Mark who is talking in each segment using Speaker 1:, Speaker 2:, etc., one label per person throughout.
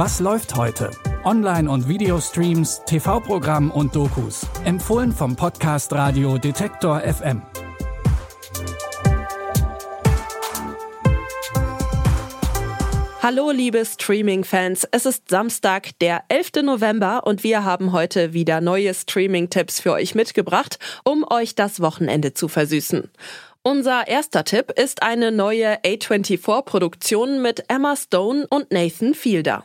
Speaker 1: Was läuft heute? Online- und Videostreams, TV-Programm und Dokus. Empfohlen vom Podcast Radio Detektor FM.
Speaker 2: Hallo liebe Streaming-Fans, es ist Samstag, der 11. November und wir haben heute wieder neue Streaming-Tipps für euch mitgebracht, um euch das Wochenende zu versüßen. Unser erster Tipp ist eine neue A24-Produktion mit Emma Stone und Nathan Fielder.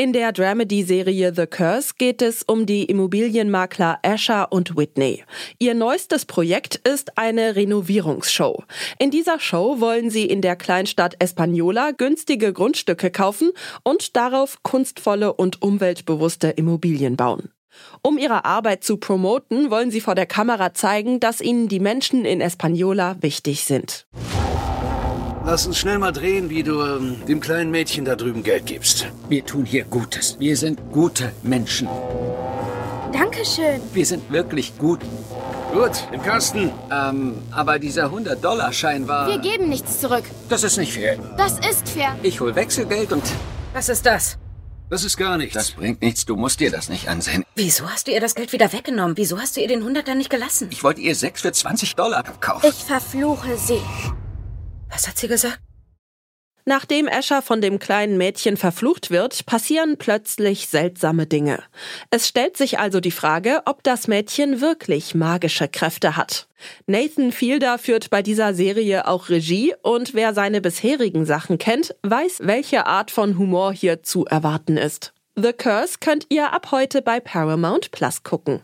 Speaker 2: In der Dramedy-Serie The Curse geht es um die Immobilienmakler Asher und Whitney. Ihr neuestes Projekt ist eine Renovierungsshow. In dieser Show wollen sie in der Kleinstadt Espanola günstige Grundstücke kaufen und darauf kunstvolle und umweltbewusste Immobilien bauen. Um ihre Arbeit zu promoten, wollen sie vor der Kamera zeigen, dass ihnen die Menschen in Espanola wichtig sind.
Speaker 3: Lass uns schnell mal drehen, wie du ähm, dem kleinen Mädchen da drüben Geld gibst.
Speaker 4: Wir tun hier Gutes. Wir sind gute Menschen.
Speaker 5: Dankeschön.
Speaker 4: Wir sind wirklich gut.
Speaker 3: Gut, im Kasten.
Speaker 4: Ähm, aber dieser 100-Dollar-Schein war...
Speaker 5: Wir geben nichts zurück.
Speaker 4: Das ist nicht fair.
Speaker 5: Das ist fair.
Speaker 4: Ich hol Wechselgeld und...
Speaker 6: Was ist das?
Speaker 3: Das ist gar nichts.
Speaker 4: Das bringt nichts, du musst dir das nicht ansehen.
Speaker 6: Wieso hast du ihr das Geld wieder weggenommen? Wieso hast du ihr den 100er nicht gelassen?
Speaker 4: Ich wollte ihr sechs für 20 Dollar abkaufen.
Speaker 5: Ich verfluche sie.
Speaker 6: Was hat sie gesagt?
Speaker 2: Nachdem Escher von dem kleinen Mädchen verflucht wird, passieren plötzlich seltsame Dinge. Es stellt sich also die Frage, ob das Mädchen wirklich magische Kräfte hat. Nathan Fielder führt bei dieser Serie auch Regie und wer seine bisherigen Sachen kennt, weiß, welche Art von Humor hier zu erwarten ist. The Curse könnt ihr ab heute bei Paramount Plus gucken.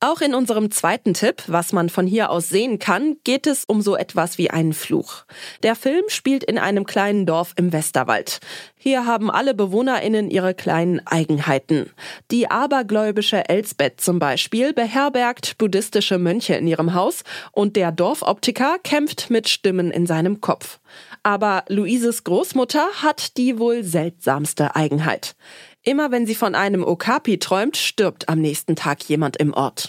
Speaker 2: Auch in unserem zweiten Tipp, was man von hier aus sehen kann, geht es um so etwas wie einen Fluch. Der Film spielt in einem kleinen Dorf im Westerwald. Hier haben alle BewohnerInnen ihre kleinen Eigenheiten. Die abergläubische Elsbeth zum Beispiel beherbergt buddhistische Mönche in ihrem Haus und der Dorfoptiker kämpft mit Stimmen in seinem Kopf. Aber Luises Großmutter hat die wohl seltsamste Eigenheit. Immer wenn sie von einem Okapi träumt, stirbt am nächsten Tag jemand im Ort.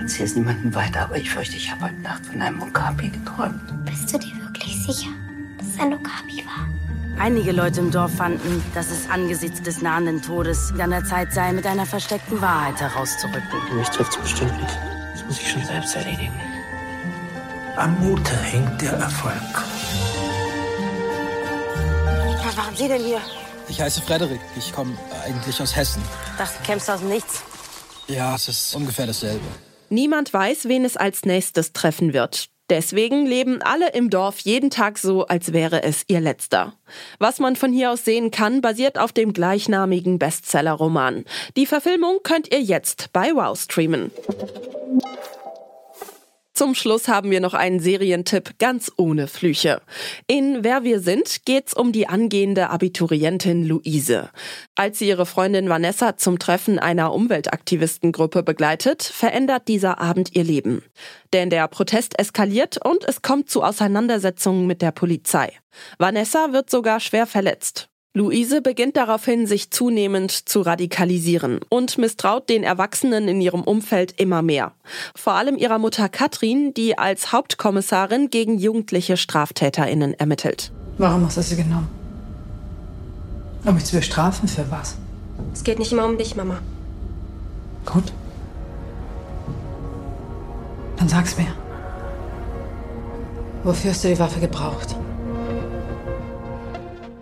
Speaker 7: Erzähl es niemandem weiter, aber ich fürchte, ich habe heute Nacht von einem Okapi geträumt.
Speaker 5: Bist du dir wirklich sicher, dass es ein Okapi war?
Speaker 6: Einige Leute im Dorf fanden, dass es angesichts des nahenden Todes an der Zeit sei, mit einer versteckten Wahrheit herauszurücken.
Speaker 7: Mich trifft es bestimmt nicht. Das muss ich schon selbst erledigen. Am Mute hängt der Erfolg.
Speaker 6: Was machen Sie denn hier?
Speaker 8: Ich heiße Frederik. Ich komme eigentlich aus Hessen.
Speaker 6: Das kämpfst aus dem Nichts.
Speaker 8: Ja, es ist ungefähr dasselbe.
Speaker 2: Niemand weiß, wen es als nächstes treffen wird. Deswegen leben alle im Dorf jeden Tag so, als wäre es ihr letzter. Was man von hier aus sehen kann, basiert auf dem gleichnamigen Bestseller-Roman. Die Verfilmung könnt ihr jetzt bei Wow streamen. Zum Schluss haben wir noch einen Serientipp ganz ohne Flüche. In Wer wir sind geht's um die angehende Abiturientin Luise. Als sie ihre Freundin Vanessa zum Treffen einer Umweltaktivistengruppe begleitet, verändert dieser Abend ihr Leben. Denn der Protest eskaliert und es kommt zu Auseinandersetzungen mit der Polizei. Vanessa wird sogar schwer verletzt. Luise beginnt daraufhin, sich zunehmend zu radikalisieren und misstraut den Erwachsenen in ihrem Umfeld immer mehr. Vor allem ihrer Mutter Katrin, die als Hauptkommissarin gegen jugendliche StraftäterInnen ermittelt.
Speaker 9: Warum hast du sie genommen? Um mich zu bestrafen für was?
Speaker 5: Es geht nicht immer um dich, Mama.
Speaker 9: Gut. Dann sag's mir. Wofür hast du die Waffe gebraucht?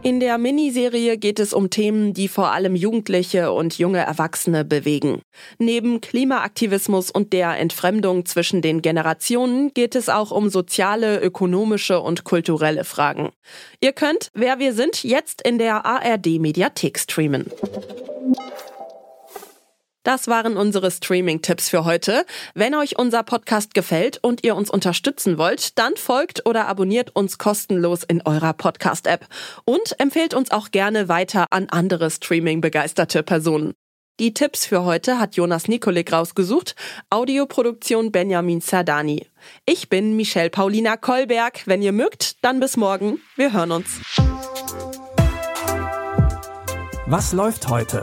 Speaker 2: In der Miniserie geht es um Themen, die vor allem Jugendliche und junge Erwachsene bewegen. Neben Klimaaktivismus und der Entfremdung zwischen den Generationen geht es auch um soziale, ökonomische und kulturelle Fragen. Ihr könnt, wer wir sind, jetzt in der ARD Mediathek streamen. Das waren unsere Streaming-Tipps für heute. Wenn euch unser Podcast gefällt und ihr uns unterstützen wollt, dann folgt oder abonniert uns kostenlos in eurer Podcast-App und empfehlt uns auch gerne weiter an andere Streaming-begeisterte Personen. Die Tipps für heute hat Jonas Nikolik rausgesucht, Audioproduktion Benjamin Zerdani. Ich bin Michelle Paulina Kolberg. Wenn ihr mögt, dann bis morgen. Wir hören uns.
Speaker 1: Was läuft heute?